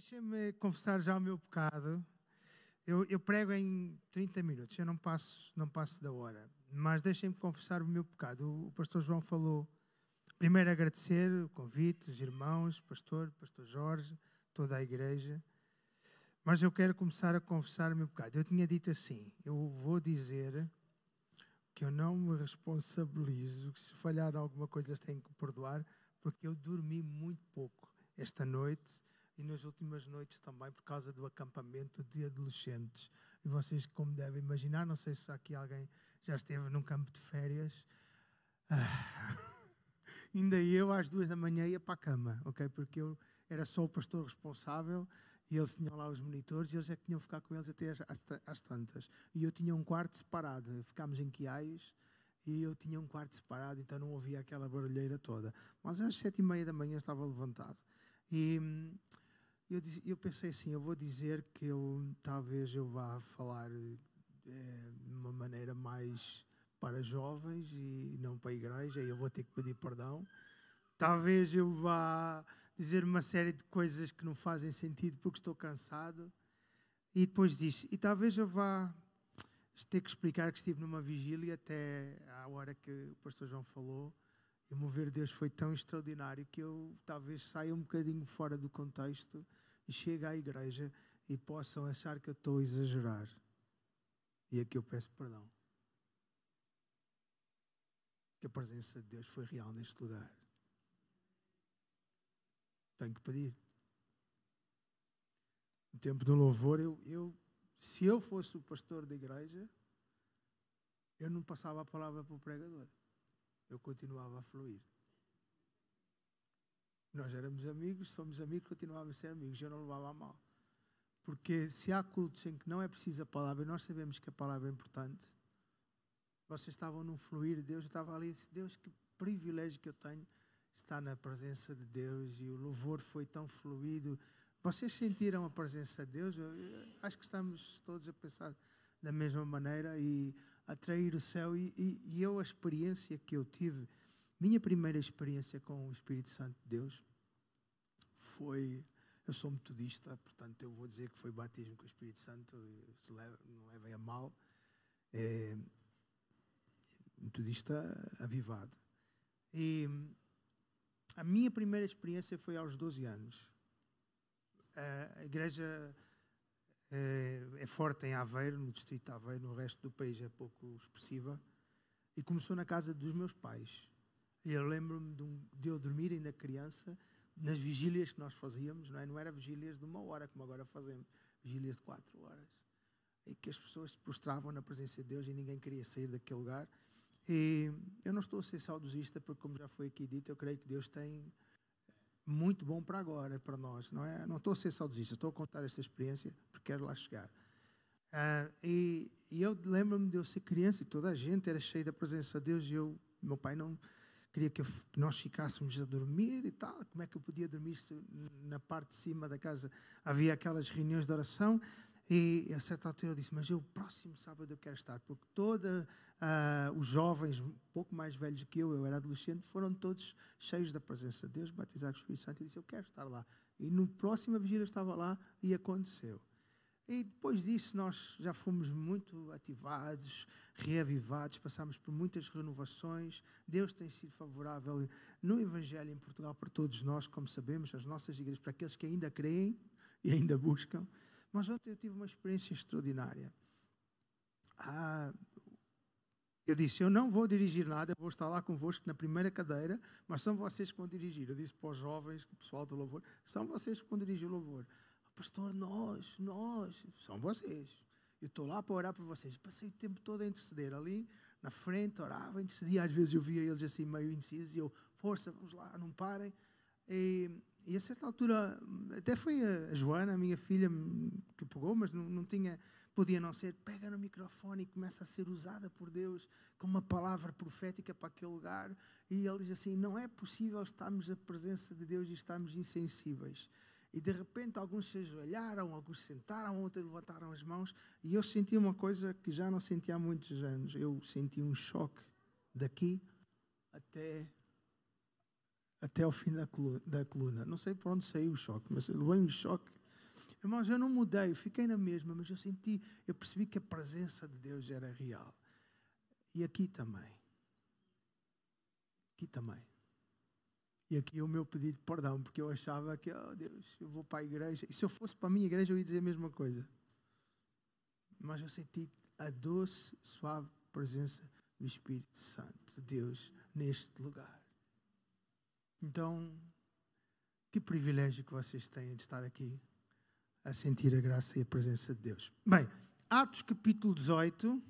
Deixem-me confessar já o meu pecado. Eu, eu, prego em 30 minutos, eu não passo, não passo da hora. Mas deixem-me confessar o meu pecado. O, o pastor João falou. Primeiro agradecer o convite, os irmãos, pastor, pastor Jorge, toda a igreja. Mas eu quero começar a confessar o meu pecado. Eu tinha dito assim: eu vou dizer que eu não me responsabilizo, que se falhar alguma coisa tenho que perdoar, porque eu dormi muito pouco esta noite e nas últimas noites também por causa do acampamento de adolescentes. E vocês, como devem imaginar, não sei se aqui alguém já esteve num campo de férias. Ah, ainda eu às duas da manhã ia para a cama, ok? Porque eu era só o pastor responsável e eles tinham lá os monitores e eles é que tinham que ficar com eles até às, às, às tantas. E eu tinha um quarto separado, ficámos em Quiaios e eu tinha um quarto separado, então não ouvia aquela barulheira toda. Mas às sete e meia da manhã estava levantado. E hum, eu, eu pensei assim, eu vou dizer que eu talvez eu vá falar é, de uma maneira mais para jovens e não para a igreja, e eu vou ter que pedir perdão. Talvez eu vá dizer uma série de coisas que não fazem sentido porque estou cansado. E depois disse, e talvez eu vá ter que explicar que estive numa vigília até à hora que o pastor João falou. E o mover de Deus foi tão extraordinário que eu talvez saia um bocadinho fora do contexto e chegue à igreja e possam achar que eu estou a exagerar. E aqui eu peço perdão. Que a presença de Deus foi real neste lugar. Tenho que pedir. No tempo do louvor, eu, eu, se eu fosse o pastor da igreja, eu não passava a palavra para o pregador. Eu continuava a fluir. Nós éramos amigos, somos amigos, continuávamos a ser amigos. Eu não levava a mal. Porque se há cultos em que não é preciso a palavra, e nós sabemos que a palavra é importante, vocês estavam num fluir de Deus, eu estava ali e disse, Deus, que privilégio que eu tenho estar na presença de Deus e o louvor foi tão fluido. Vocês sentiram a presença de Deus? Eu acho que estamos todos a pensar da mesma maneira e atrair o céu. E, e, e eu, a experiência que eu tive, minha primeira experiência com o Espírito Santo de Deus foi. Eu sou metodista, portanto, eu vou dizer que foi batismo com o Espírito Santo, se leva, não levem a mal. É, metodista avivado. E a minha primeira experiência foi aos 12 anos. A igreja é, é forte em Aveiro, no distrito de Aveiro, no resto do país é pouco expressiva. E começou na casa dos meus pais. E eu lembro-me de, um, de, eu dormir ainda criança, nas vigílias que nós fazíamos, não, é? não era vigílias de uma hora, como agora fazemos, vigílias de quatro horas. E que as pessoas se prostravam na presença de Deus e ninguém queria sair daquele lugar. E eu não estou a ser saudosista, porque, como já foi aqui dito, eu creio que Deus tem muito bom para agora, para nós, não é? Não estou a ser saudosista, estou a contar esta experiência quero lá chegar. Uh, e, e, eu lembro-me de eu ser criança e toda a gente era cheia da presença de Deus e eu, meu pai não queria que, eu, que nós ficássemos a dormir e tal. Como é que eu podia dormir se na parte de cima da casa havia aquelas reuniões de oração? E a certa altura eu disse: Mas eu, próximo sábado, eu quero estar, porque todos uh, ah, os jovens, um pouco mais velhos que eu, eu era adolescente, foram todos cheios da presença de Deus, batizados com o Espírito Santo. E disse: Eu quero estar lá. E no próximo vigília eu estava lá e aconteceu. E depois disso nós já fomos muito ativados, reavivados, passamos por muitas renovações. Deus tem sido favorável no Evangelho em Portugal para todos nós, como sabemos, as nossas igrejas, para aqueles que ainda creem e ainda buscam. Mas ontem eu tive uma experiência extraordinária. Ah, eu disse: Eu não vou dirigir nada, vou estar lá convosco na primeira cadeira, mas são vocês que vão dirigir. Eu disse para os jovens, o pessoal do louvor: São vocês que vão dirigir o louvor. Pastor, nós, nós, são vocês. Eu estou lá para orar por vocês. Passei o tempo todo a interceder ali na frente, orava, intercedia. Às vezes eu via eles assim meio indecisos e eu, força, vamos lá, não parem. E e a certa altura, até foi a Joana, a minha filha, que pegou, mas não, não tinha, podia não ser, pega no microfone e começa a ser usada por Deus como uma palavra profética para aquele lugar. E ele diz assim: não é possível estarmos na presença de Deus e estarmos insensíveis. E de repente alguns se ajoelharam, alguns se sentaram, outros levantaram as mãos. E eu senti uma coisa que já não senti há muitos anos. Eu senti um choque daqui até até ao fim da coluna, da coluna. Não sei por onde saiu o choque, mas levei um choque Irmãos, eu não mudei, fiquei na mesma, mas eu senti, eu percebi que a presença de Deus era real. E aqui também. Aqui também. E aqui o meu pedido de perdão, porque eu achava que, oh Deus, eu vou para a igreja. E se eu fosse para a minha igreja, eu ia dizer a mesma coisa. Mas eu senti a doce, suave presença do Espírito Santo de Deus neste lugar. Então, que privilégio que vocês têm de estar aqui a sentir a graça e a presença de Deus. Bem, Atos capítulo 18.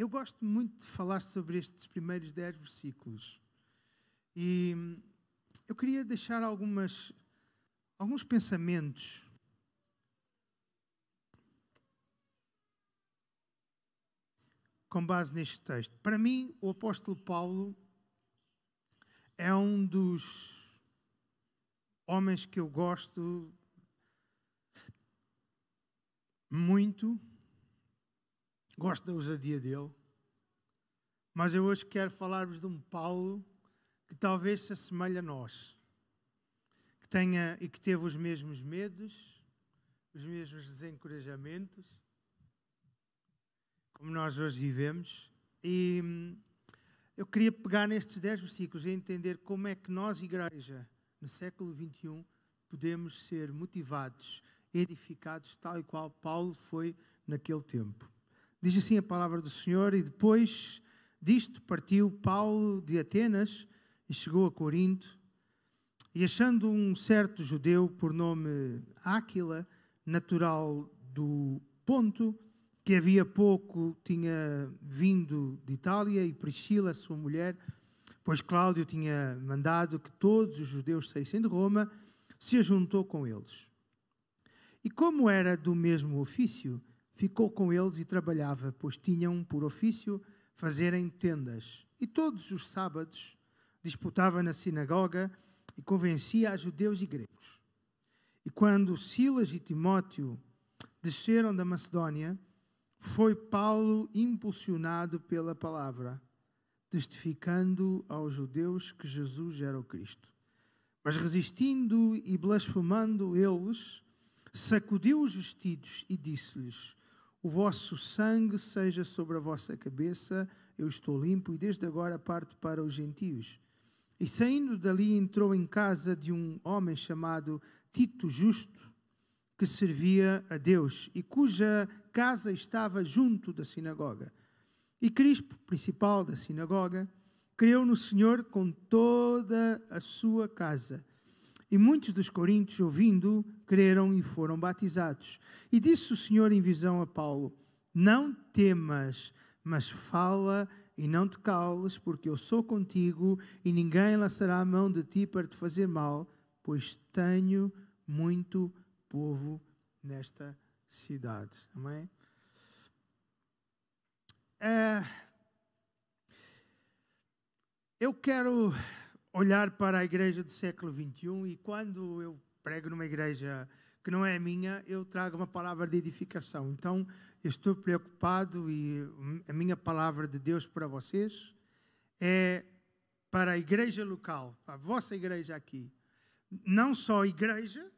Eu gosto muito de falar sobre estes primeiros dez versículos. E eu queria deixar algumas, alguns pensamentos com base neste texto. Para mim, o apóstolo Paulo é um dos homens que eu gosto muito, gosto da ousadia dele, mas eu hoje quero falar-vos de um Paulo que talvez se assemelhe a nós, que tenha e que teve os mesmos medos, os mesmos desencorajamentos, como nós hoje vivemos. E hum, eu queria pegar nestes 10 versículos e entender como é que nós, igreja, no século 21, podemos ser motivados, edificados, tal e qual Paulo foi naquele tempo. Diz assim a palavra do Senhor, e depois disto partiu Paulo de Atenas e chegou a Corinto, e achando um certo judeu por nome Áquila, natural do Ponto, que havia pouco tinha vindo de Itália e Priscila, sua mulher, pois Cláudio tinha mandado que todos os judeus saíssem de Roma, se juntou com eles. E como era do mesmo ofício, ficou com eles e trabalhava, pois tinham por ofício fazerem tendas. E todos os sábados disputava na sinagoga e convencia a judeus e gregos. E quando Silas e Timóteo desceram da Macedónia, foi Paulo impulsionado pela palavra, testificando aos judeus que Jesus era o Cristo. Mas resistindo e blasfemando eles, sacudiu os vestidos e disse-lhes: O vosso sangue seja sobre a vossa cabeça, eu estou limpo, e desde agora parto para os gentios. E saindo dali, entrou em casa de um homem chamado Tito Justo que servia a Deus e cuja casa estava junto da sinagoga. E Crispo, principal da sinagoga, creu no Senhor com toda a sua casa. E muitos dos coríntios, ouvindo, creram e foram batizados. E disse o Senhor em visão a Paulo: Não temas, mas fala e não te cales, porque eu sou contigo e ninguém lançará a mão de ti para te fazer mal, pois tenho muito povo nesta cidade. Amém? É, eu quero olhar para a igreja do século 21 e quando eu prego numa igreja que não é minha, eu trago uma palavra de edificação. Então, eu estou preocupado e a minha palavra de Deus para vocês é para a igreja local, para a vossa igreja aqui. Não só a igreja,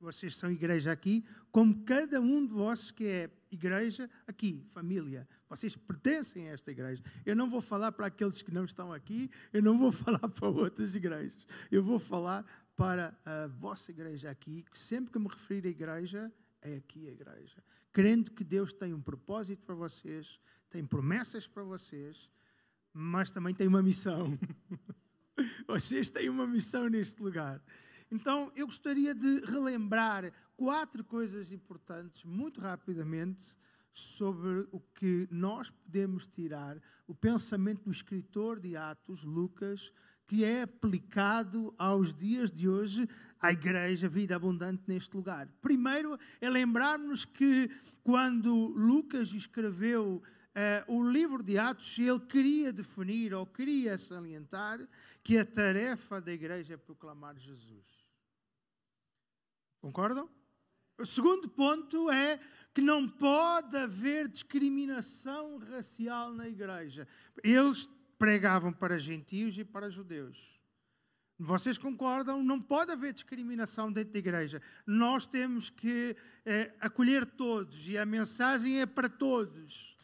vocês são igreja aqui, como cada um de vós que é igreja aqui, família. Vocês pertencem a esta igreja. Eu não vou falar para aqueles que não estão aqui, eu não vou falar para outras igrejas. Eu vou falar para a vossa igreja aqui, que sempre que me referir à igreja, é aqui a igreja. Crendo que Deus tem um propósito para vocês, tem promessas para vocês, mas também tem uma missão. vocês têm uma missão neste lugar. Então, eu gostaria de relembrar quatro coisas importantes, muito rapidamente, sobre o que nós podemos tirar, o pensamento do escritor de Atos, Lucas, que é aplicado aos dias de hoje à Igreja Vida Abundante neste lugar. Primeiro é lembrarmos que quando Lucas escreveu Uh, o livro de Atos, ele queria definir ou queria salientar que a tarefa da igreja é proclamar Jesus. Concordam? O segundo ponto é que não pode haver discriminação racial na igreja. Eles pregavam para gentios e para judeus. Vocês concordam? Não pode haver discriminação dentro da igreja. Nós temos que é, acolher todos e a mensagem é para todos.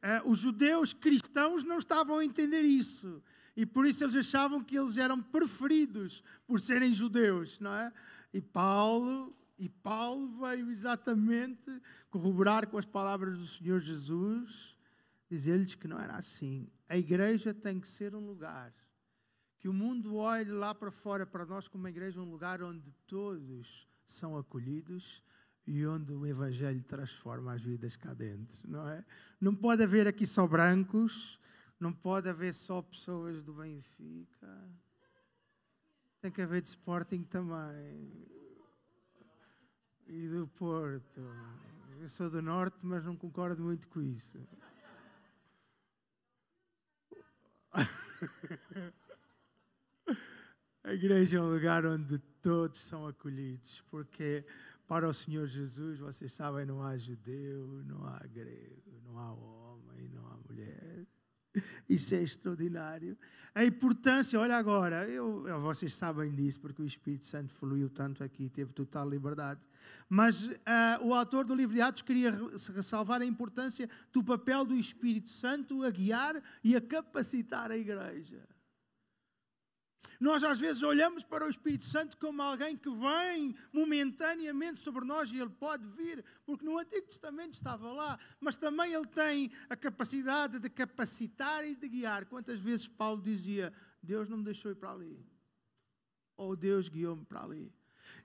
É, os judeus cristãos não estavam a entender isso e por isso eles achavam que eles eram preferidos por serem judeus, não é? E Paulo e Paulo veio exatamente corroborar com as palavras do Senhor Jesus, dizer-lhes que não era assim. A igreja tem que ser um lugar que o mundo olhe lá para fora para nós como uma igreja, um lugar onde todos são acolhidos e onde o Evangelho transforma as vidas cá dentro, não é? Não pode haver aqui só brancos, não pode haver só pessoas do Benfica, tem que haver de Sporting também e do Porto. Eu sou do Norte, mas não concordo muito com isso. A igreja é um lugar onde todos são acolhidos, porque para o Senhor Jesus, vocês sabem, não há judeu, não há grego, não há homem. Isso é extraordinário. A importância, olha agora, eu, vocês sabem disso, porque o Espírito Santo fluiu tanto aqui, teve total liberdade. Mas uh, o autor do livro de Atos queria ressalvar a importância do papel do Espírito Santo a guiar e a capacitar a igreja. Nós às vezes olhamos para o Espírito Santo como alguém que vem momentaneamente sobre nós e ele pode vir, porque no Antigo Testamento estava lá, mas também ele tem a capacidade de capacitar e de guiar. Quantas vezes Paulo dizia: Deus não me deixou ir para ali, ou Deus guiou-me para ali.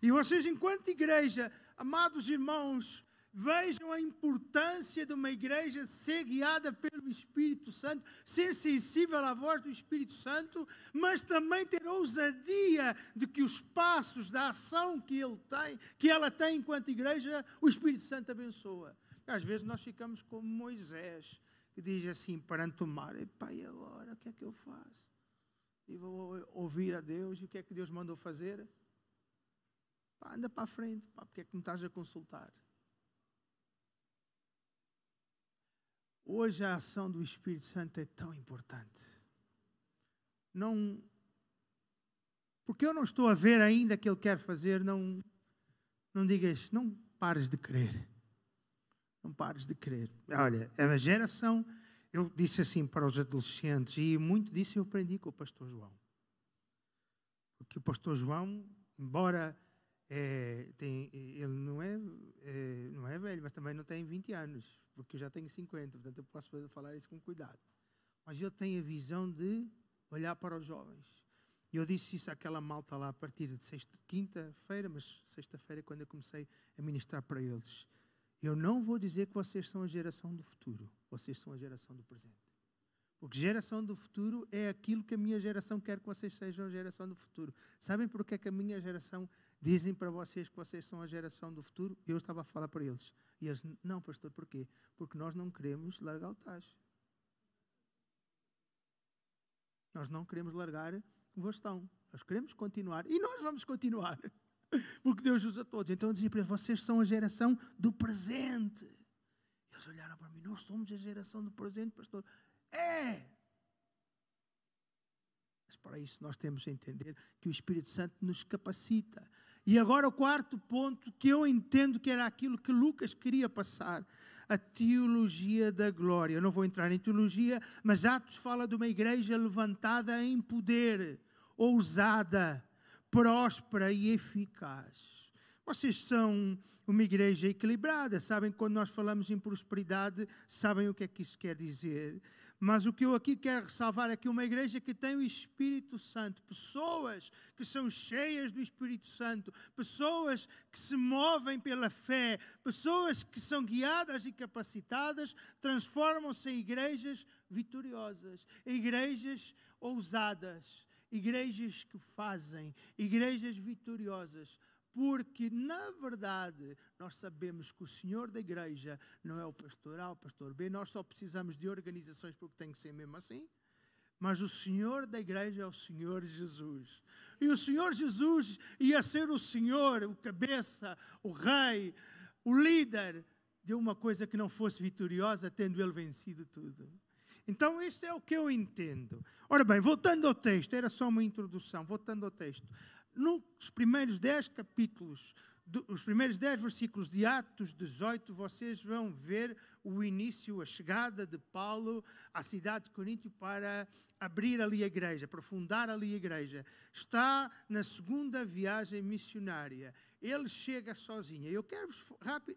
E vocês, enquanto igreja, amados irmãos, Vejam a importância de uma igreja ser guiada pelo Espírito Santo, ser sensível à voz do Espírito Santo, mas também ter ousadia de que os passos da ação que ele tem, que ela tem enquanto igreja, o Espírito Santo abençoa. Às vezes nós ficamos como Moisés, que diz assim perante o mar: Pai, e agora o que é que eu faço? E vou ouvir a Deus, e o que é que Deus mandou fazer? Pá, anda para a frente, pá, porque é que me estás a consultar? Hoje a ação do Espírito Santo é tão importante. Não. Porque eu não estou a ver ainda que Ele quer fazer, não, não digas, não pares de crer. Não pares de crer. Olha, a geração, eu disse assim para os adolescentes, e muito disso eu aprendi com o pastor João. Porque o pastor João, embora é, tem, ele não é, é, não é velho, mas também não tem 20 anos porque eu já tenho 50, portanto eu posso falar isso com cuidado. Mas ele tem a visão de olhar para os jovens. E eu disse isso àquela malta lá a partir de sexta, quinta-feira, mas sexta-feira quando eu comecei a ministrar para eles. Eu não vou dizer que vocês são a geração do futuro, vocês são a geração do presente. Porque geração do futuro é aquilo que a minha geração quer que vocês sejam a geração do futuro. Sabem porque é que a minha geração dizem para vocês que vocês são a geração do futuro? Eu estava a falar para eles. E eles, não, pastor, porquê? Porque nós não queremos largar o tacho. Nós não queremos largar o bastão. Nós queremos continuar. E nós vamos continuar. Porque Deus usa todos. Então eu dizia para eles: vocês são a geração do presente. Eles olharam para mim: nós somos a geração do presente, pastor. É! Mas para isso nós temos a entender que o Espírito Santo nos capacita e agora o quarto ponto, que eu entendo que era aquilo que Lucas queria passar, a teologia da glória. Eu não vou entrar em teologia, mas Atos fala de uma igreja levantada em poder, ousada, próspera e eficaz. Vocês são uma igreja equilibrada, sabem quando nós falamos em prosperidade, sabem o que é que isso quer dizer. Mas o que eu aqui quero ressalvar é que uma igreja que tem o Espírito Santo, pessoas que são cheias do Espírito Santo, pessoas que se movem pela fé, pessoas que são guiadas e capacitadas, transformam-se em igrejas vitoriosas, igrejas ousadas, igrejas que fazem, igrejas vitoriosas porque, na verdade, nós sabemos que o Senhor da igreja não é o pastor A, o pastor B, nós só precisamos de organizações porque tem que ser mesmo assim. Mas o Senhor da igreja é o Senhor Jesus. E o Senhor Jesus ia ser o Senhor, o cabeça, o rei, o líder de uma coisa que não fosse vitoriosa, tendo ele vencido tudo. Então, este é o que eu entendo. Ora bem, voltando ao texto, era só uma introdução, voltando ao texto. Nos primeiros dez capítulos os primeiros 10 versículos de Atos 18, vocês vão ver o início, a chegada de Paulo à cidade de Corinto para abrir ali a igreja, aprofundar ali a igreja. Está na segunda viagem missionária. Ele chega sozinho. Eu quero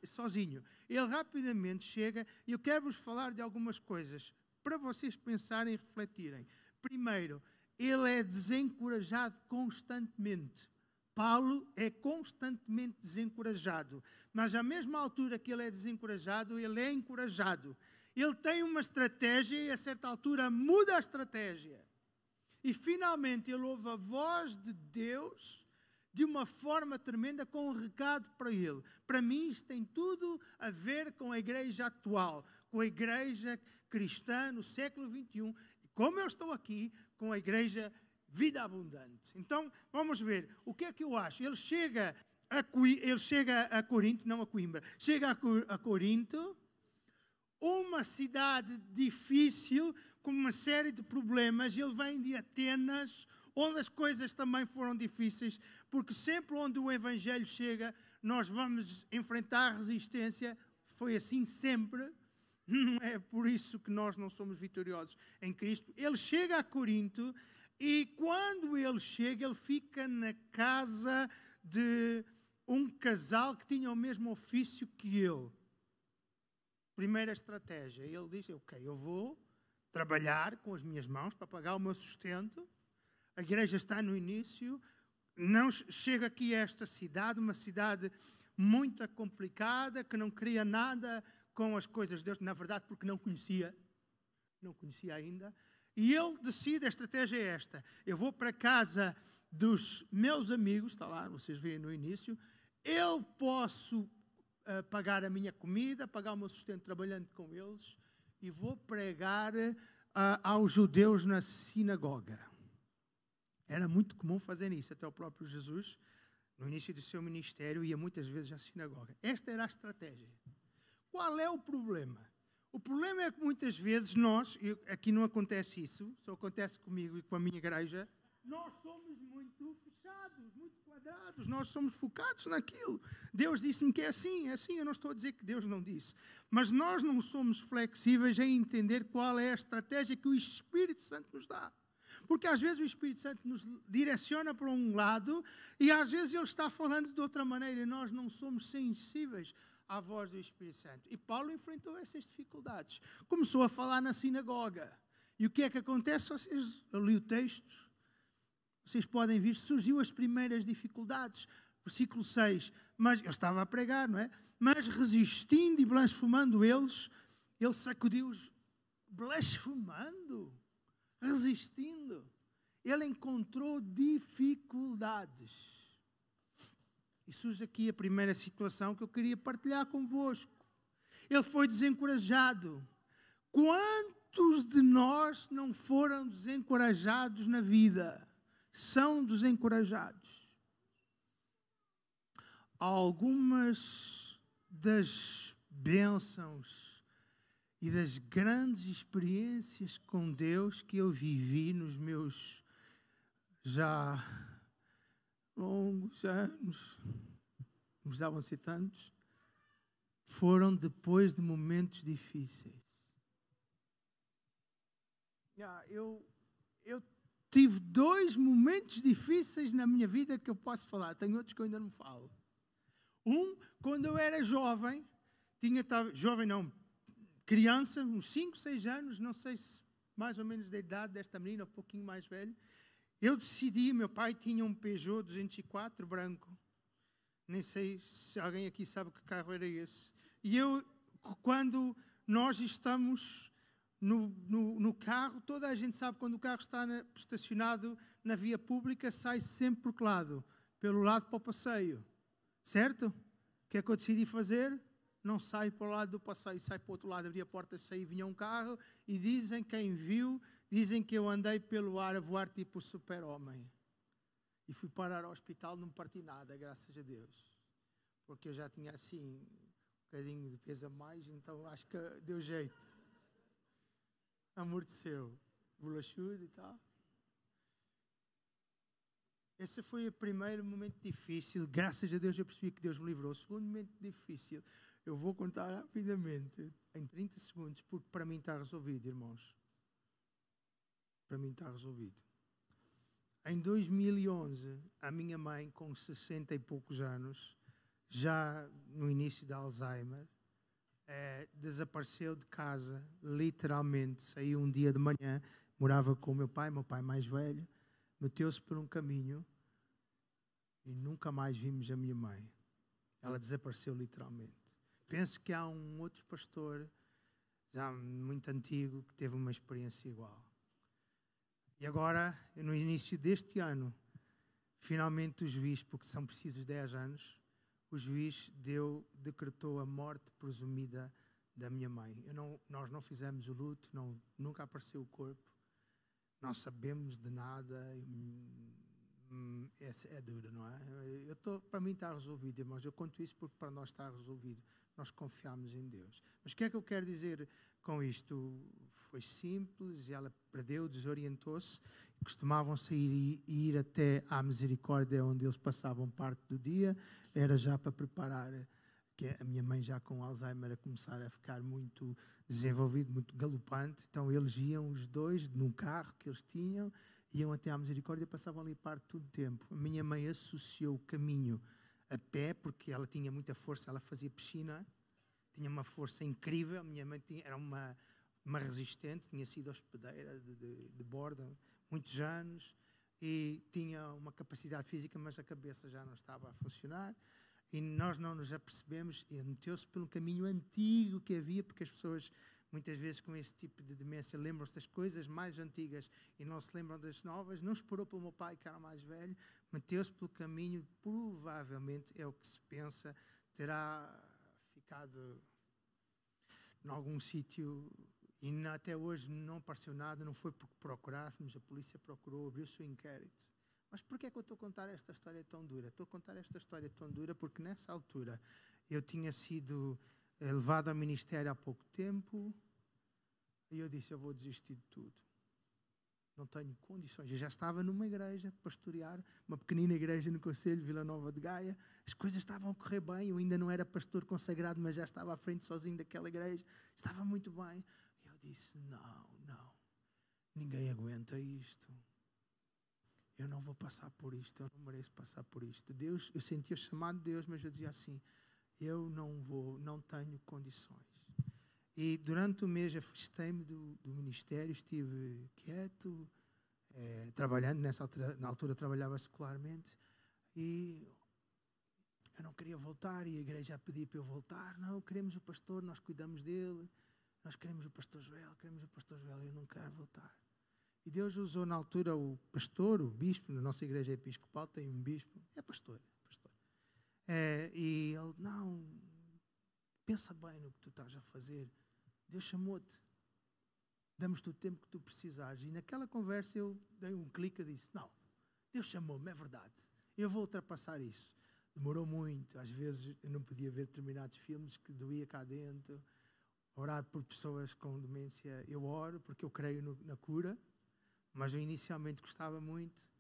sozinho. Ele rapidamente chega e eu quero vos falar de algumas coisas para vocês pensarem e refletirem. Primeiro, ele é desencorajado constantemente. Paulo é constantemente desencorajado, mas à mesma altura que ele é desencorajado, ele é encorajado. Ele tem uma estratégia e a certa altura muda a estratégia. E finalmente ele ouve a voz de Deus de uma forma tremenda com um recado para ele. Para mim, isto tem tudo a ver com a igreja atual, com a igreja cristã no século XXI. E como eu estou aqui, com a igreja vida abundante. Então, vamos ver, o que é que eu acho? Ele chega a, ele chega a Corinto, não a Coimbra, chega a Corinto, uma cidade difícil, com uma série de problemas. Ele vem de Atenas, onde as coisas também foram difíceis, porque sempre onde o Evangelho chega, nós vamos enfrentar resistência. Foi assim sempre. Não é por isso que nós não somos vitoriosos em Cristo. Ele chega a Corinto e quando ele chega, ele fica na casa de um casal que tinha o mesmo ofício que ele. Primeira estratégia, ele diz: Ok, eu vou trabalhar com as minhas mãos para pagar o meu sustento. A igreja está no início, não chega aqui a esta cidade, uma cidade muito complicada, que não queria nada com as coisas de Deus, na verdade, porque não conhecia, não conhecia ainda. E ele decide, a estratégia é esta: eu vou para casa dos meus amigos, está lá, vocês veem no início, eu posso uh, pagar a minha comida, pagar o meu sustento trabalhando com eles e vou pregar uh, aos judeus na sinagoga. Era muito comum fazer isso, até o próprio Jesus, no início do seu ministério, ia muitas vezes à sinagoga. Esta era a estratégia. Qual é o problema? O problema é que muitas vezes nós, aqui não acontece isso, só acontece comigo e com a minha igreja, nós somos muito fechados, muito quadrados, nós somos focados naquilo. Deus disse-me que é assim, é assim, eu não estou a dizer que Deus não disse. Mas nós não somos flexíveis em entender qual é a estratégia que o Espírito Santo nos dá. Porque às vezes o Espírito Santo nos direciona para um lado e às vezes ele está falando de outra maneira e nós não somos sensíveis à voz do Espírito Santo. E Paulo enfrentou essas dificuldades. Começou a falar na sinagoga. E o que é que acontece? Vocês, eu li o texto, vocês podem ver, surgiu as primeiras dificuldades. Versículo 6. Mas ele estava a pregar, não é? Mas resistindo e blasfemando eles, ele sacudiu-os, blasfemando, resistindo. Ele encontrou dificuldades. E surge aqui a primeira situação que eu queria partilhar convosco. Ele foi desencorajado. Quantos de nós não foram desencorajados na vida? São desencorajados. Algumas das bênçãos e das grandes experiências com Deus que eu vivi nos meus já longos anos, não precisavam ser tantos, foram depois de momentos difíceis. eu, eu tive dois momentos difíceis na minha vida que eu posso falar, tenho outros que eu ainda não falo. Um, quando eu era jovem, tinha, jovem não, criança, uns 5, 6 anos, não sei se mais ou menos da idade desta menina, um pouquinho mais velho, eu decidi, meu pai tinha um Peugeot 204 branco. Nem sei se alguém aqui sabe que carro era esse. E eu, quando nós estamos no, no, no carro, toda a gente sabe quando o carro está na, estacionado na via pública, sai sempre por que lado? Pelo lado para o passeio. Certo? O que é que eu decidi fazer? Não sai para o lado do passeio, sai para o outro lado, abria a porta, saí, vinha um carro e dizem, quem viu, Dizem que eu andei pelo ar a voar tipo super-homem. E fui parar ao hospital, não parti nada, graças a Deus. Porque eu já tinha assim um bocadinho de peso a mais, então acho que deu jeito. amorteceu. Bolachudo e tal. Esse foi o primeiro momento difícil. Graças a Deus eu percebi que Deus me livrou. O segundo momento difícil, eu vou contar rapidamente, em 30 segundos, porque para mim está resolvido, irmãos. Para mim está resolvido. Em 2011, a minha mãe, com 60 e poucos anos, já no início da Alzheimer, é, desapareceu de casa, literalmente. Saiu um dia de manhã, morava com o meu pai, meu pai mais velho, meteu-se por um caminho e nunca mais vimos a minha mãe. Ela desapareceu literalmente. Penso que há um outro pastor, já muito antigo, que teve uma experiência igual. E agora, no início deste ano, finalmente o juiz, porque são precisos 10 anos, o juiz deu, decretou a morte presumida da minha mãe. Não, nós não fizemos o luto, não, nunca apareceu o corpo, não sabemos de nada. Hum, essa é dura, não é? Eu tô, para mim está resolvido, irmãos. Eu conto isso porque para nós está resolvido. Nós confiamos em Deus. Mas o que é que eu quero dizer com isto? Foi simples, ela perdeu, desorientou-se. Costumavam sair e ir até à misericórdia, onde eles passavam parte do dia. Era já para preparar, que a minha mãe já com Alzheimer a começar a ficar muito desenvolvido, muito galopante. Então eles iam os dois num carro que eles tinham iam até à misericórdia passavam ali parte do tempo. A minha mãe associou o caminho a pé, porque ela tinha muita força, ela fazia piscina, tinha uma força incrível. A minha mãe tinha, era uma, uma resistente, tinha sido hospedeira de, de, de borda muitos anos e tinha uma capacidade física, mas a cabeça já não estava a funcionar. E nós não nos apercebemos, e meteu-se pelo caminho antigo que havia, porque as pessoas muitas vezes com esse tipo de demência lembram-se das coisas mais antigas e não se lembram das novas. Não esperou pelo meu pai, que era mais velho, meteu-se pelo caminho, provavelmente é o que se pensa, terá ficado em algum sítio e até hoje não apareceu nada, não foi porque procurássemos, a polícia procurou, abriu-se o inquérito. Mas por que é que eu estou a contar esta história tão dura? Estou a contar esta história tão dura porque nessa altura eu tinha sido eh, levado ao ministério há pouco tempo, e eu disse: Eu vou desistir de tudo. Não tenho condições. Eu já estava numa igreja, pastorear, uma pequenina igreja no Conselho Vila Nova de Gaia. As coisas estavam a correr bem. Eu ainda não era pastor consagrado, mas já estava à frente sozinho daquela igreja. Estava muito bem. E eu disse: Não, não. Ninguém aguenta isto. Eu não vou passar por isto. Eu não mereço passar por isto. Deus, eu sentia chamado de Deus, mas eu dizia assim: Eu não vou, não tenho condições. E durante o mês afastei-me do, do, ministério, estive quieto, é, trabalhando, nessa altura, na altura trabalhava secularmente, e eu não queria voltar, e a igreja pedia para eu voltar. Não, queremos o pastor, nós cuidamos dele, nós queremos o pastor Joel, queremos o pastor Joel, eu não quero voltar. E Deus usou na altura o pastor, o bispo, na nossa igreja episcopal tem um bispo, é pastor, é pastor. É, e ele, não, pensa bem no que tu estás a fazer Deus chamou-te. Damos-te o tempo que tu precisares. E naquela conversa eu dei um clique e disse: Não, Deus chamou-me, é verdade. Eu vou ultrapassar isso. Demorou muito. Às vezes eu não podia ver determinados filmes que doía cá dentro. Orar por pessoas com demência, eu oro porque eu creio no, na cura. Mas eu inicialmente gostava muito.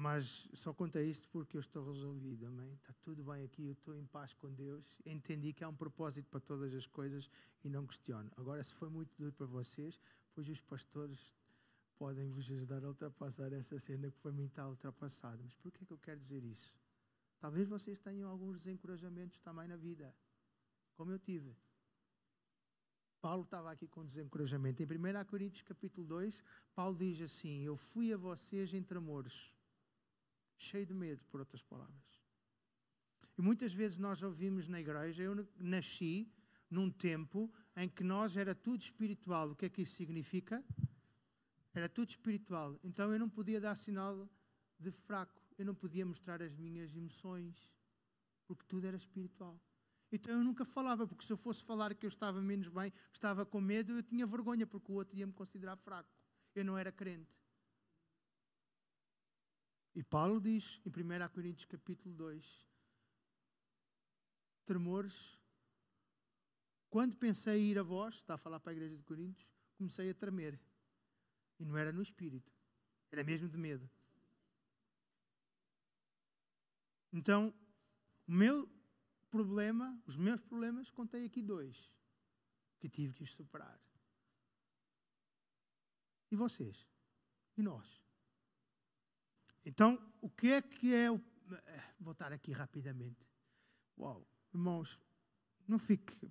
Mas só contei isto porque eu estou resolvido, amém? Está tudo bem aqui, eu estou em paz com Deus. Entendi que há um propósito para todas as coisas e não questiono. Agora, se foi muito duro para vocês, pois os pastores podem vos ajudar a ultrapassar essa cena que para mim está ultrapassada. Mas por que é que eu quero dizer isso? Talvez vocês tenham alguns desencorajamentos também na vida, como eu tive. Paulo estava aqui com desencorajamento. Em 1 Coríntios capítulo 2, Paulo diz assim: Eu fui a vocês em tremores cheio de medo, por outras palavras. E muitas vezes nós ouvimos na igreja, eu nasci num tempo em que nós era tudo espiritual. O que é que isso significa? Era tudo espiritual. Então eu não podia dar sinal de fraco, eu não podia mostrar as minhas emoções, porque tudo era espiritual. Então eu nunca falava, porque se eu fosse falar que eu estava menos bem, que estava com medo, eu tinha vergonha, porque o outro ia me considerar fraco. Eu não era crente. E Paulo diz em 1 Coríntios capítulo 2: Tremores, quando pensei ir a vós, está a falar para a igreja de Coríntios, comecei a tremer. E não era no espírito, era mesmo de medo. Então, o meu problema, os meus problemas, contei aqui dois que tive que superar. E vocês? E nós? Então, o que é que é o. Vou estar aqui rapidamente. Uau, irmãos, não fique.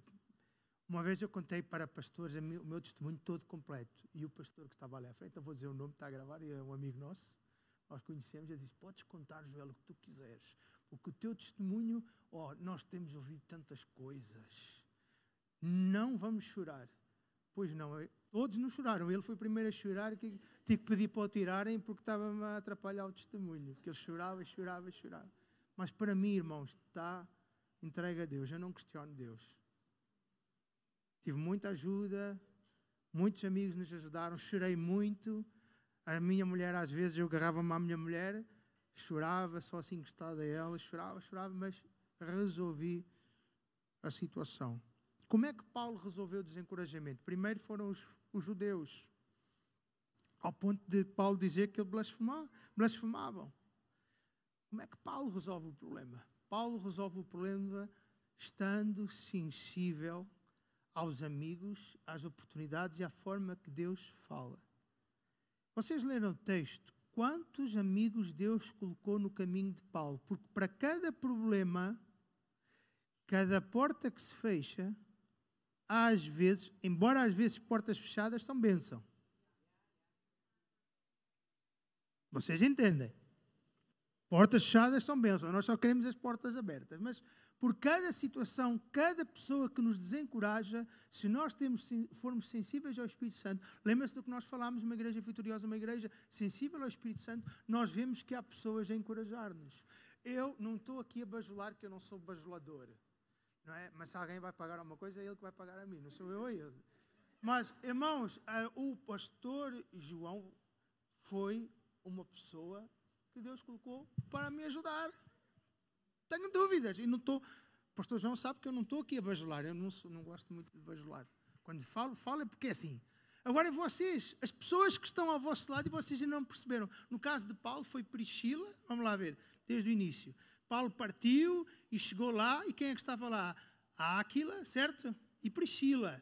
Uma vez eu contei para pastores o meu testemunho todo completo. E o pastor que estava ali à frente, eu vou dizer o nome, está a gravar, é um amigo nosso, nós conhecemos, ele disse: Podes contar, Joel, o que tu quiseres. Porque o teu testemunho, oh, nós temos ouvido tantas coisas. Não vamos chorar. Pois não, todos não choraram. Ele foi o primeiro a chorar, que tive que pedir para o tirarem porque estava-me a atrapalhar o testemunho. Porque ele chorava, chorava, chorava. Mas para mim, irmãos, está entregue a Deus. Eu não questiono Deus. Tive muita ajuda, muitos amigos nos ajudaram, chorei muito. A minha mulher, às vezes, eu agarrava-me à minha mulher, chorava, só assim encostada a ela, chorava, chorava, mas resolvi a situação. Como é que Paulo resolveu o desencorajamento? Primeiro foram os, os judeus, ao ponto de Paulo dizer que eles blasfemavam. Como é que Paulo resolve o problema? Paulo resolve o problema estando sensível aos amigos, às oportunidades e à forma que Deus fala. Vocês leram o texto? Quantos amigos Deus colocou no caminho de Paulo? Porque para cada problema, cada porta que se fecha, às vezes, embora às vezes portas fechadas são bênção. Vocês entendem? Portas fechadas são bênçãos, nós só queremos as portas abertas. Mas por cada situação, cada pessoa que nos desencoraja, se nós temos, formos sensíveis ao Espírito Santo, lembra-se do que nós falámos, uma igreja vitoriosa, uma igreja sensível ao Espírito Santo, nós vemos que há pessoas a encorajar-nos. Eu não estou aqui a bajular, que eu não sou bajulador não é? Mas se alguém vai pagar alguma coisa, é ele que vai pagar a mim, não sou eu ou ele. Mas, irmãos, o pastor João foi uma pessoa que Deus colocou para me ajudar. Tenho dúvidas e não estou. O pastor João sabe que eu não estou aqui a bajular, eu não, não gosto muito de bajular. Quando falo, falo é porque é assim. Agora, vocês, as pessoas que estão ao vosso lado e vocês ainda não perceberam. No caso de Paulo, foi Priscila, vamos lá ver, desde o início. Paulo partiu e chegou lá, e quem é que estava lá? Áquila, certo? E Priscila,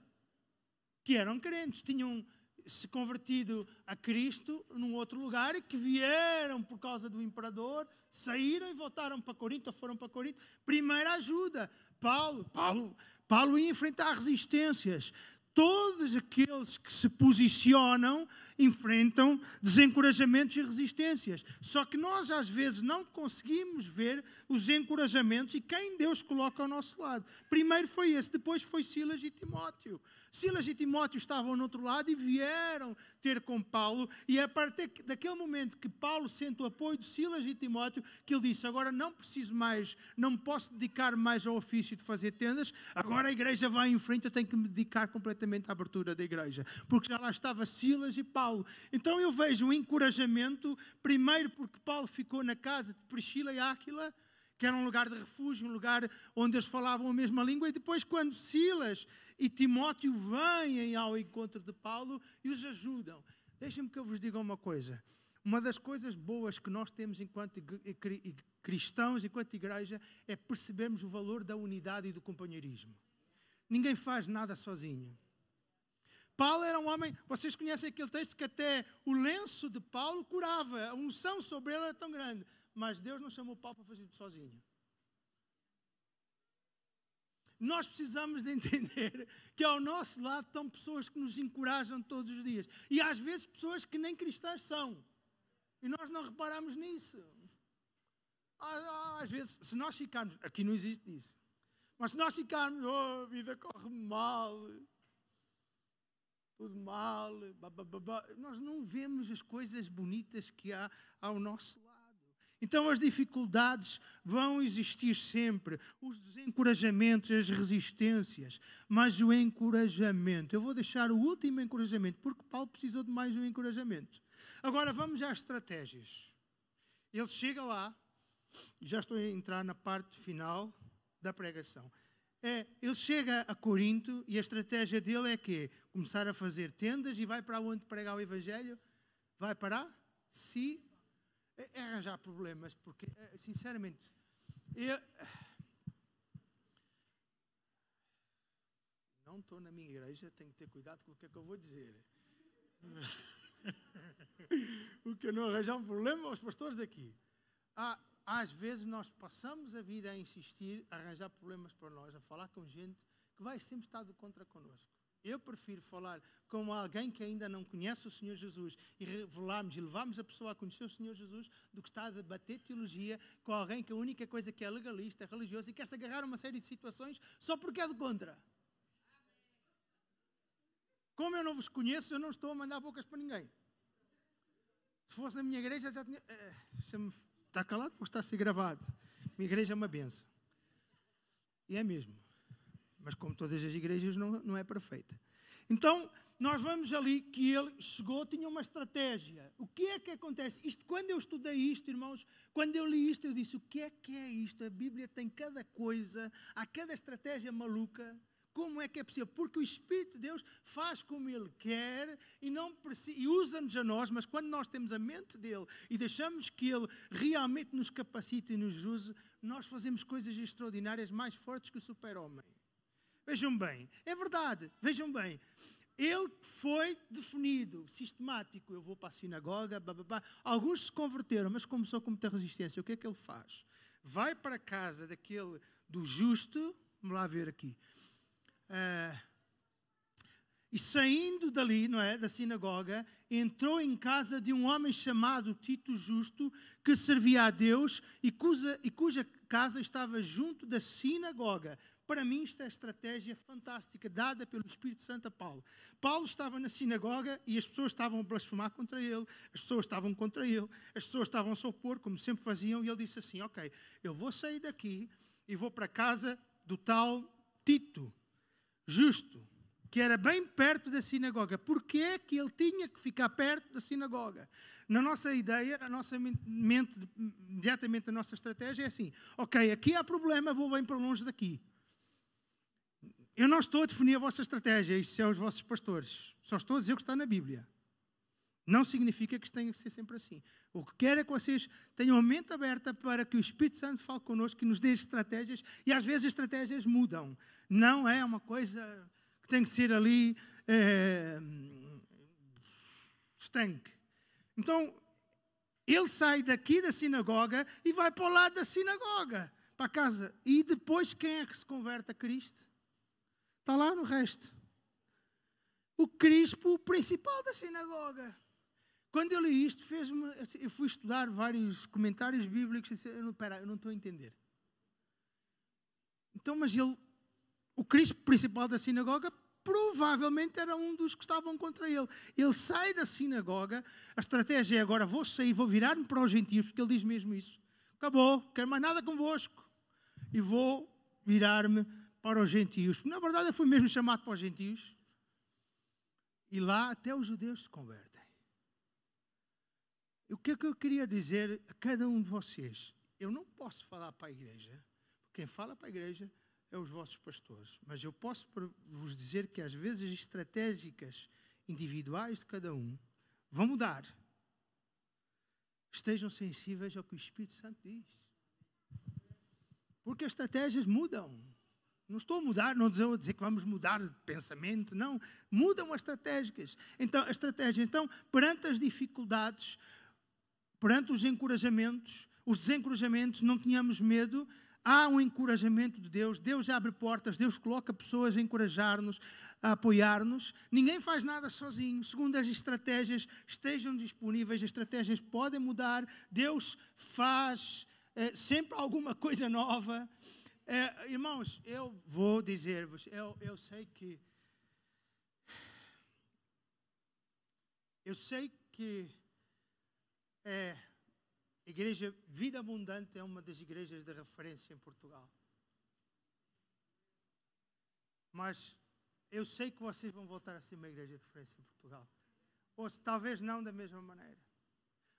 que eram crentes, tinham se convertido a Cristo num outro lugar e que vieram por causa do imperador, saíram e voltaram para Corinto, ou foram para Corinto. Primeira ajuda. Paulo, Paulo, Paulo ia enfrentar resistências. Todos aqueles que se posicionam enfrentam desencorajamentos e resistências. Só que nós, às vezes, não conseguimos ver os encorajamentos e quem Deus coloca ao nosso lado. Primeiro foi esse, depois foi Silas e Timóteo. Silas e Timóteo estavam no outro lado e vieram ter com Paulo, e é a partir daquele momento que Paulo sente o apoio de Silas e Timóteo, que ele disse: Agora não preciso mais, não posso dedicar mais ao ofício de fazer tendas, agora a igreja vai em frente, eu tenho que me dedicar completamente à abertura da igreja, porque já lá estava Silas e Paulo. Então eu vejo um encorajamento, primeiro porque Paulo ficou na casa de Priscila e Áquila que era um lugar de refúgio, um lugar onde eles falavam a mesma língua, e depois, quando Silas e Timóteo vêm ao encontro de Paulo e os ajudam. Deixem-me que eu vos diga uma coisa. Uma das coisas boas que nós temos enquanto cristãos, enquanto igreja, é percebermos o valor da unidade e do companheirismo. Ninguém faz nada sozinho. Paulo era um homem, vocês conhecem aquele texto que até o lenço de Paulo curava, a unção sobre ele era tão grande. Mas Deus não chamou Paulo para fazer tudo sozinho. Nós precisamos de entender que ao nosso lado estão pessoas que nos encorajam todos os dias. E às vezes pessoas que nem cristãs são. E nós não reparamos nisso. Às vezes, se nós ficarmos. Aqui não existe isso. Mas se nós ficarmos, oh, a vida corre mal, tudo mal, nós não vemos as coisas bonitas que há ao nosso lado. Então as dificuldades vão existir sempre, os desencorajamentos, as resistências, mas o encorajamento. Eu vou deixar o último encorajamento, porque Paulo precisou de mais um encorajamento. Agora vamos às estratégias. Ele chega lá, já estou a entrar na parte final da pregação. é, ele chega a Corinto e a estratégia dele é que começar a fazer tendas e vai para onde pregar o Evangelho? Vai parar? Se é, é arranjar problemas, porque, é, sinceramente, eu não estou na minha igreja, tenho que ter cuidado com o que é que eu vou dizer. o que não arranjar um problema aos pastores daqui. Há, às vezes nós passamos a vida a insistir, a arranjar problemas para nós, a falar com gente que vai sempre estar de contra connosco. Eu prefiro falar com alguém que ainda não conhece o Senhor Jesus e revelarmos e levarmos a pessoa a conhecer o Senhor Jesus do que estar a debater teologia com alguém que a única coisa que é legalista, religioso e quer-se agarrar a uma série de situações só porque é de contra. Como eu não vos conheço, eu não estou a mandar bocas para ninguém. Se fosse na minha igreja, já tinha. Uh, está calado porque está a ser gravado. Minha igreja é uma benção. E é mesmo. Mas como todas as igrejas, não, não é perfeita. Então, nós vamos ali que ele chegou, tinha uma estratégia. O que é que acontece? Isto, quando eu estudei isto, irmãos, quando eu li isto, eu disse: o que é que é isto? A Bíblia tem cada coisa, há cada estratégia maluca. Como é que é possível? Porque o Espírito de Deus faz como Ele quer e, não e usa-nos a nós, mas quando nós temos a mente dele e deixamos que Ele realmente nos capacite e nos use, nós fazemos coisas extraordinárias mais fortes que o super-homem. Vejam bem, é verdade, vejam bem. Ele foi definido, sistemático. Eu vou para a sinagoga, bababá. alguns se converteram, mas começou com muita resistência. O que é que ele faz? Vai para a casa daquele do justo, vamos lá ver aqui é, e saindo dali, não é, da sinagoga, entrou em casa de um homem chamado Tito Justo, que servia a Deus e cuja, e cuja casa estava junto da sinagoga. Para mim, esta é estratégia fantástica dada pelo Espírito Santo a Paulo. Paulo estava na sinagoga e as pessoas estavam a blasfemar contra ele, as pessoas estavam contra ele, as pessoas estavam a se opor, como sempre faziam, e ele disse assim: Ok, eu vou sair daqui e vou para a casa do tal Tito justo, que era bem perto da sinagoga. Porquê é que ele tinha que ficar perto da sinagoga? Na nossa ideia, na nossa mente, imediatamente a nossa estratégia é assim: ok, aqui há problema, vou bem para longe daqui. Eu não estou a definir a vossa estratégia, isso é os vossos pastores. Só estou a dizer o que está na Bíblia. Não significa que tenha que ser sempre assim. O que quero é que vocês tenham a mente aberta para que o Espírito Santo fale connosco, que nos dê estratégias, e às vezes as estratégias mudam. Não é uma coisa que tem que ser ali é, estanque. Então, ele sai daqui da sinagoga e vai para o lado da sinagoga, para casa. E depois quem é que se converte a Cristo? Está lá no resto. O Crispo principal da sinagoga. Quando eu li isto, fez-me. Eu fui estudar vários comentários bíblicos e disse: eu não, eu não estou a entender. Então, mas ele, o Cristo principal da sinagoga, provavelmente era um dos que estavam contra ele. Ele sai da sinagoga, a estratégia é agora: vou sair, vou virar-me para os gentios, porque ele diz mesmo isso. Acabou, quero mais nada convosco. E vou virar-me para os gentios. Na verdade, eu fui mesmo chamado para os gentios. E lá até os judeus se convertem. O que é que eu queria dizer a cada um de vocês? Eu não posso falar para a igreja, quem fala para a igreja é os vossos pastores, mas eu posso vos dizer que às vezes as estratégicas individuais de cada um vão mudar. Estejam sensíveis ao que o Espírito Santo diz. Porque as estratégias mudam. Não estou a mudar, não estou a dizer que vamos mudar de pensamento, não. Mudam as estratégicas. Então, a estratégia. Então, perante as dificuldades, perante os encorajamentos, os desencorajamentos, não tenhamos medo. Há um encorajamento de Deus, Deus abre portas, Deus coloca pessoas a encorajar-nos, a apoiar-nos. Ninguém faz nada sozinho. Segundo as estratégias estejam disponíveis, as estratégias podem mudar. Deus faz é, sempre alguma coisa nova. É, irmãos, eu vou dizer-vos, eu, eu sei que. Eu sei que é, igreja Vida Abundante é uma das igrejas de referência em Portugal. Mas eu sei que vocês vão voltar a ser uma igreja de referência em Portugal. Ou talvez não da mesma maneira.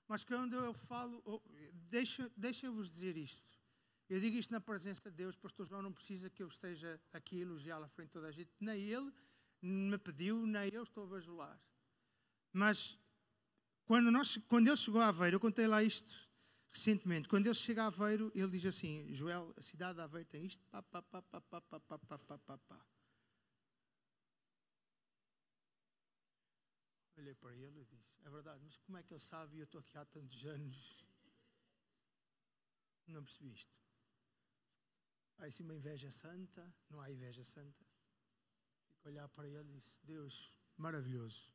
Mas quando eu falo, deixa, deixa-vos dizer isto. Eu digo isto na presença de Deus, pastor João não precisa que eu esteja aqui a elogiá-lo à frente de toda a gente. Nem ele me pediu, nem eu estou a bajular. Mas quando, nós, quando ele chegou a Aveiro, eu contei lá isto recentemente. Quando ele chega a Aveiro, ele diz assim: Joel, a cidade de Aveiro tem isto, pá, pá, pá, pá, pá, pá, pá, pá, pá, pá. Olhei para ele e disse: É verdade, mas como é que ele sabe? E eu estou aqui há tantos anos. Não percebi isto. Há assim uma inveja santa? Não há inveja santa. Fico a olhar para ele e disse: Deus, maravilhoso.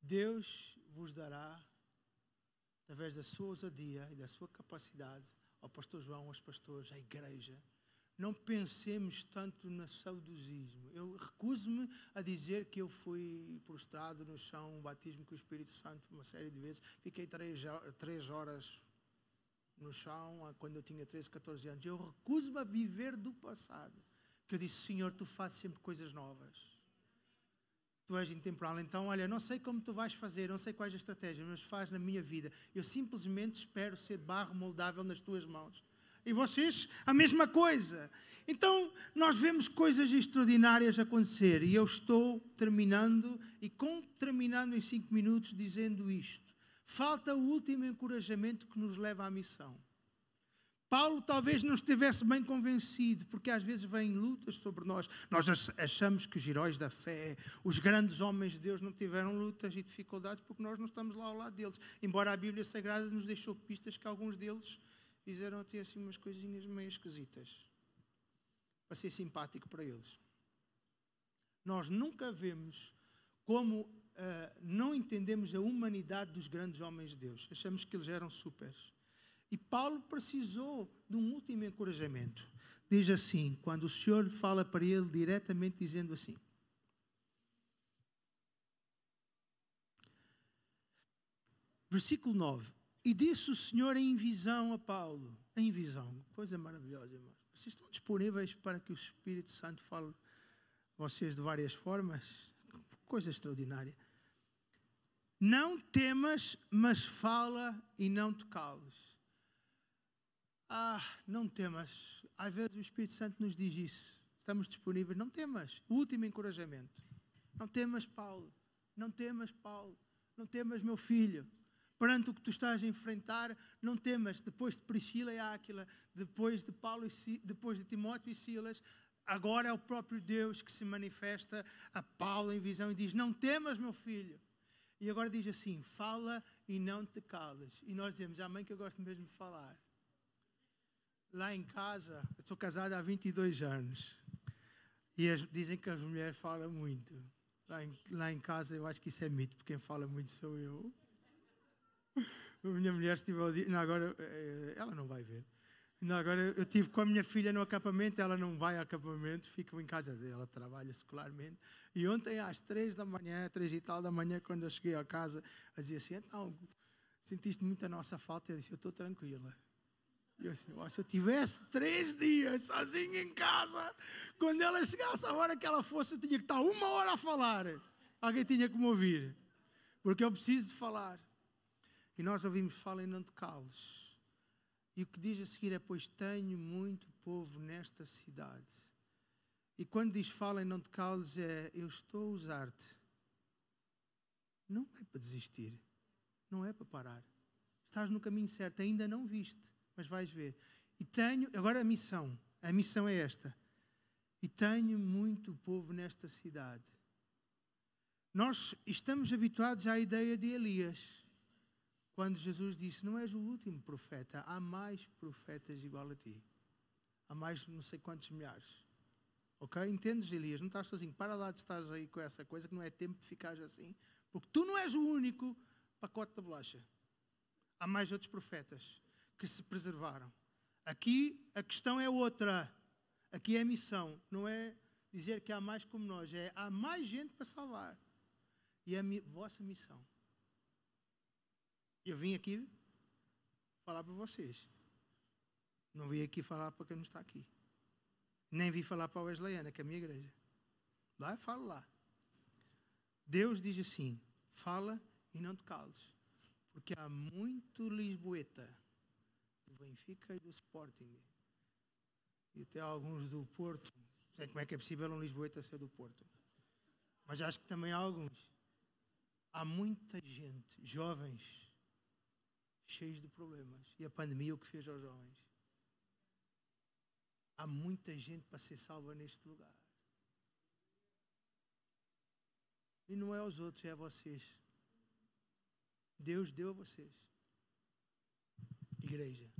Deus vos dará, através da sua ousadia e da sua capacidade, ao pastor João, aos pastores, à igreja, não pensemos tanto no saudosismo. Eu recuso-me a dizer que eu fui prostrado no chão, um batismo com o Espírito Santo uma série de vezes. Fiquei três, três horas no chão quando eu tinha 13, 14 anos. Eu recuso-me a viver do passado. Que eu disse, Senhor, tu fazes sempre coisas novas. Tu és intemporal. Então, olha, não sei como tu vais fazer, não sei quais as estratégias, mas faz na minha vida. Eu simplesmente espero ser barro moldável nas tuas mãos. E vocês, a mesma coisa. Então, nós vemos coisas extraordinárias acontecer. E eu estou terminando, e com terminando em cinco minutos, dizendo isto. Falta o último encorajamento que nos leva à missão. Paulo talvez não estivesse bem convencido, porque às vezes vêm lutas sobre nós. Nós achamos que os heróis da fé, os grandes homens de Deus, não tiveram lutas e dificuldades porque nós não estamos lá ao lado deles. Embora a Bíblia Sagrada nos deixou pistas que alguns deles fizeram até assim umas coisinhas meio esquisitas, para ser simpático para eles. Nós nunca vemos como uh, não entendemos a humanidade dos grandes homens de Deus. Achamos que eles eram supers. E Paulo precisou de um último encorajamento. Diz assim, quando o Senhor fala para ele diretamente, dizendo assim: Versículo 9: e disse o Senhor em visão a Paulo, em visão, coisa maravilhosa, irmãos. Vocês estão disponíveis para que o Espírito Santo fale vocês de várias formas? Coisa extraordinária. Não temas, mas fala e não te cales. Ah, não temas. Às vezes o Espírito Santo nos diz isso. Estamos disponíveis. Não temas. O último encorajamento. Não temas, Paulo. Não temas, Paulo. Não temas, meu filho perante o que tu estás a enfrentar, não temas. Depois de Priscila e Áquila, depois de Paulo e depois de Timóteo e Silas, agora é o próprio Deus que se manifesta a Paulo em visão e diz: Não temas, meu filho. E agora diz assim: Fala e não te cales. E nós dizemos: Amém, que eu gosto mesmo de falar. Lá em casa, eu sou casado há 22 anos. E as, dizem que as mulheres falam muito. Lá em, lá em casa, eu acho que isso é mito, porque quem fala muito sou eu. A minha mulher estive ao dia. Não, agora eh, ela não vai ver. Agora eu tive com a minha filha no acampamento, ela não vai ao acampamento, fica em casa, ela trabalha secularmente. E ontem às três da manhã, três e tal da manhã, quando eu cheguei a casa, ela dizia assim: então, sentiste muito a nossa falta? Eu disse: eu estou tranquila. E eu disse: se eu tivesse três dias sozinho em casa, quando ela chegasse a hora que ela fosse, eu tinha que estar uma hora a falar. Alguém tinha que me ouvir, porque eu preciso de falar. E nós ouvimos, falem, não te cales. E o que diz a seguir é: Pois tenho muito povo nesta cidade. E quando diz falem, não te cales, é: Eu estou a usar-te. Não é para desistir, não é para parar. Estás no caminho certo, ainda não viste, mas vais ver. E tenho, agora a missão, a missão é esta. E tenho muito povo nesta cidade. Nós estamos habituados à ideia de Elias quando Jesus disse: Não és o último profeta, há mais profetas igual a ti. Há mais não sei quantos milhares. Ok? Entendes, Elias? Não estás sozinho. Para lá de estás aí com essa coisa que não é tempo de ficar assim. Porque tu não és o único pacote de bolacha. Há mais outros profetas que se preservaram. Aqui a questão é outra. Aqui é a missão. Não é dizer que há mais como nós. É há mais gente para salvar. E é a vossa missão eu vim aqui falar para vocês. Não vim aqui falar para quem não está aqui. Nem vim falar para a Wesleyana, que é a minha igreja. Lá eu falo lá. Deus diz assim: fala e não te cales. Porque há muito lisboeta do Benfica e do Sporting. E até alguns do Porto. Não sei como é que é possível um Lisboeta ser do Porto. Mas acho que também há alguns. Há muita gente, jovens, cheios de problemas. E a pandemia o que fez aos jovens? Há muita gente para ser salva neste lugar. E não é aos outros, é a vocês. Deus deu a vocês. Igreja.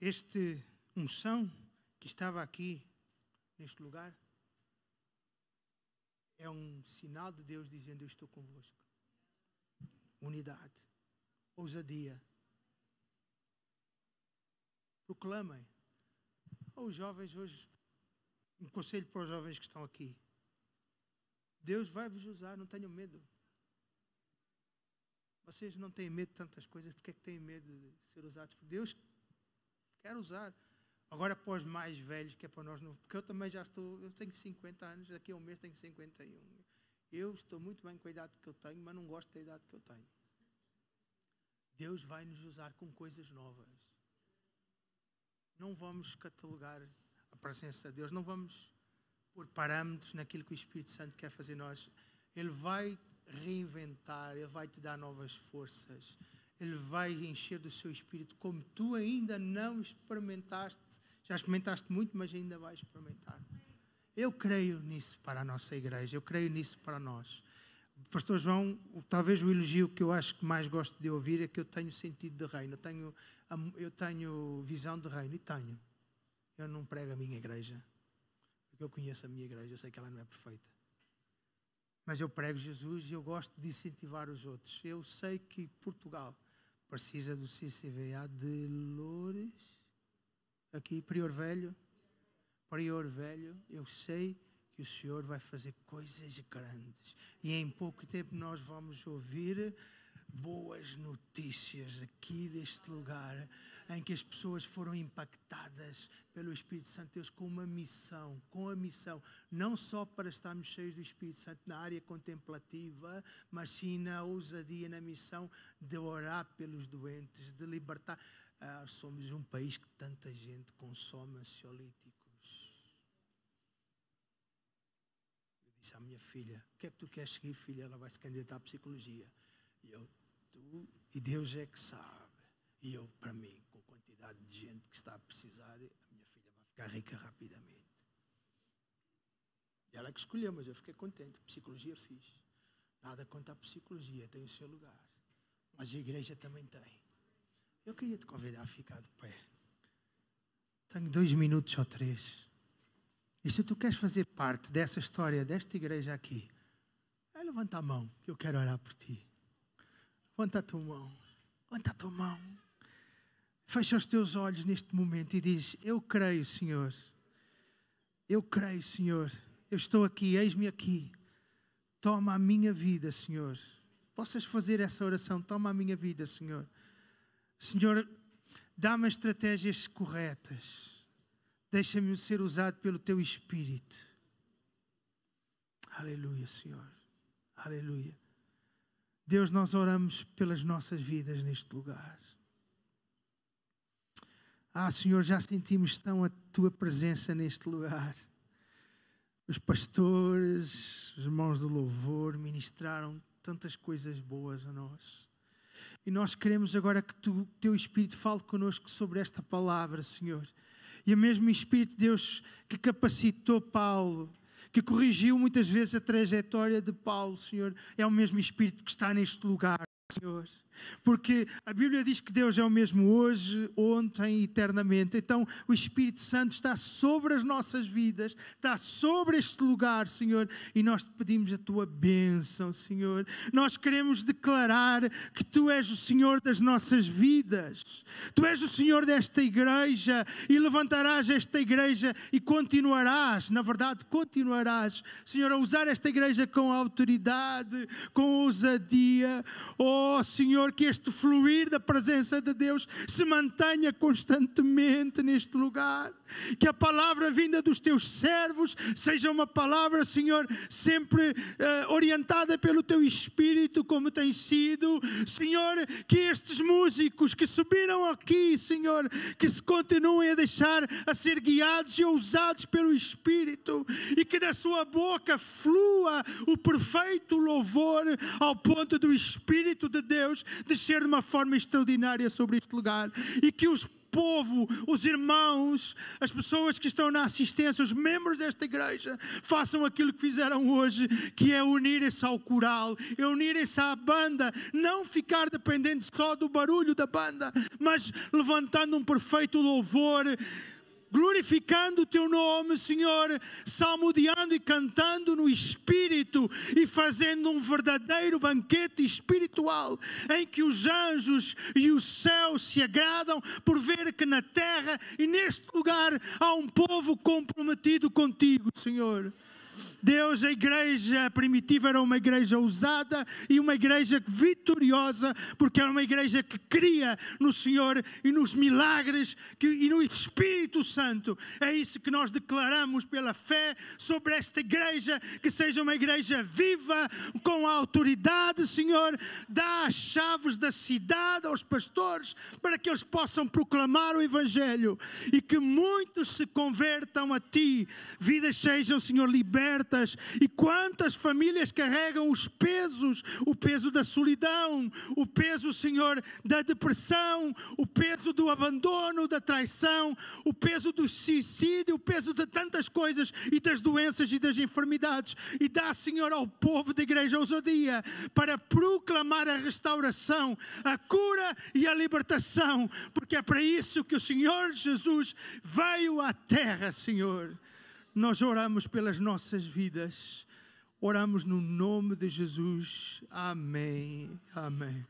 Este unção que estava aqui, neste lugar, é um sinal de Deus dizendo: Eu estou convosco. Unidade, ousadia. Proclamem. Os jovens hoje, um conselho para os jovens que estão aqui. Deus vai vos usar, não tenham medo. Vocês não têm medo de tantas coisas, porque é que têm medo de ser usados por Deus? Quer usar. Agora para os mais velhos, que é para nós não. Porque eu também já estou, eu tenho 50 anos, daqui a um mês tenho 51. Eu estou muito bem com a idade que eu tenho, mas não gosto da idade que eu tenho. Deus vai nos usar com coisas novas. Não vamos catalogar a presença de Deus, não vamos pôr parâmetros naquilo que o Espírito Santo quer fazer nós. Ele vai reinventar, Ele vai te dar novas forças, Ele vai encher do seu Espírito como tu ainda não experimentaste. Já experimentaste muito, mas ainda vais experimentar. Eu creio nisso para a nossa igreja, eu creio nisso para nós. Pastor João, talvez o elogio que eu acho que mais gosto de ouvir é que eu tenho sentido de reino, eu tenho, eu tenho visão de reino, e tenho. Eu não prego a minha igreja, porque eu conheço a minha igreja, eu sei que ela não é perfeita. Mas eu prego Jesus e eu gosto de incentivar os outros. Eu sei que Portugal precisa do CCVA de Loures, aqui, Prior Velho. Prior Velho, eu sei que o Senhor vai fazer coisas grandes. E em pouco tempo nós vamos ouvir boas notícias aqui deste lugar em que as pessoas foram impactadas pelo Espírito Santo de Deus com uma missão, com a missão, não só para estarmos cheios do Espírito Santo na área contemplativa, mas sim na ousadia, na missão de orar pelos doentes, de libertar. Ah, somos um país que tanta gente consome ansiolíticos. Eu disse à minha filha: O que é que tu queres seguir, filha? Ela vai se candidatar à psicologia. E eu, tu e Deus é que sabe. E eu, para mim, quantidade de gente que está a precisar, a minha filha vai ficar rica rapidamente. E ela é que escolheu, mas eu fiquei contente. Psicologia fiz. Nada contra a psicologia, tem o seu lugar. Mas a igreja também tem. Eu queria te convidar a ficar de pé. Tenho dois minutos ou três. E se tu queres fazer parte dessa história, desta igreja aqui, é levanta a mão, que eu quero orar por ti. Levanta a tua mão. Levanta a tua mão. Fecha os teus olhos neste momento e diz: Eu creio, Senhor. Eu creio, Senhor. Eu estou aqui, eis-me aqui. Toma a minha vida, Senhor. Possas fazer essa oração. Toma a minha vida, Senhor. Senhor, dá-me estratégias corretas. Deixa-me ser usado pelo teu Espírito. Aleluia, Senhor. Aleluia. Deus, nós oramos pelas nossas vidas neste lugar. Ah, Senhor, já sentimos tão a tua presença neste lugar. Os pastores, os irmãos do louvor ministraram tantas coisas boas a nós. E nós queremos agora que tu, teu Espírito fale conosco sobre esta palavra, Senhor. E o mesmo Espírito de Deus que capacitou Paulo, que corrigiu muitas vezes a trajetória de Paulo, Senhor, é o mesmo Espírito que está neste lugar. Senhor. Porque a Bíblia diz que Deus é o mesmo hoje, ontem e eternamente. Então o Espírito Santo está sobre as nossas vidas, está sobre este lugar, Senhor, e nós te pedimos a tua bênção, Senhor. Nós queremos declarar que tu és o Senhor das nossas vidas. Tu és o Senhor desta igreja e levantarás esta igreja e continuarás, na verdade, continuarás, Senhor, a usar esta igreja com autoridade, com ousadia. Oh, Oh, Senhor, que este fluir da presença de Deus se mantenha constantemente neste lugar. Que a palavra vinda dos teus servos seja uma palavra, Senhor, sempre uh, orientada pelo teu espírito, como tem sido. Senhor, que estes músicos que subiram aqui, Senhor, que se continuem a deixar a ser guiados e ousados pelo espírito e que da sua boca flua o perfeito louvor ao ponto do espírito de Deus descer de uma forma extraordinária sobre este lugar e que os povo, os irmãos, as pessoas que estão na assistência, os membros desta igreja, façam aquilo que fizeram hoje, que é unirem-se ao coral, é unirem-se à banda, não ficar dependente só do barulho da banda, mas levantando um perfeito louvor glorificando o teu nome, Senhor, salmodiando e cantando no Espírito e fazendo um verdadeiro banquete espiritual em que os anjos e o céu se agradam por ver que na terra e neste lugar há um povo comprometido contigo, Senhor. Deus, a igreja primitiva era uma igreja ousada e uma igreja vitoriosa, porque era uma igreja que cria no Senhor e nos milagres que, e no Espírito Santo. É isso que nós declaramos pela fé sobre esta igreja, que seja uma igreja viva, com a autoridade, Senhor. Dá as chaves da cidade aos pastores para que eles possam proclamar o Evangelho e que muitos se convertam a Ti, vidas sejam, Senhor, libertas E quantas famílias carregam os pesos, o peso da solidão, o peso, Senhor, da depressão, o peso do abandono, da traição, o peso do suicídio, o peso de tantas coisas e das doenças e das enfermidades. E dá, Senhor, ao povo da igreja ousadia para proclamar a restauração, a cura e a libertação, porque é para isso que o Senhor Jesus veio à terra, Senhor. Nós oramos pelas nossas vidas. Oramos no nome de Jesus. Amém. Amém.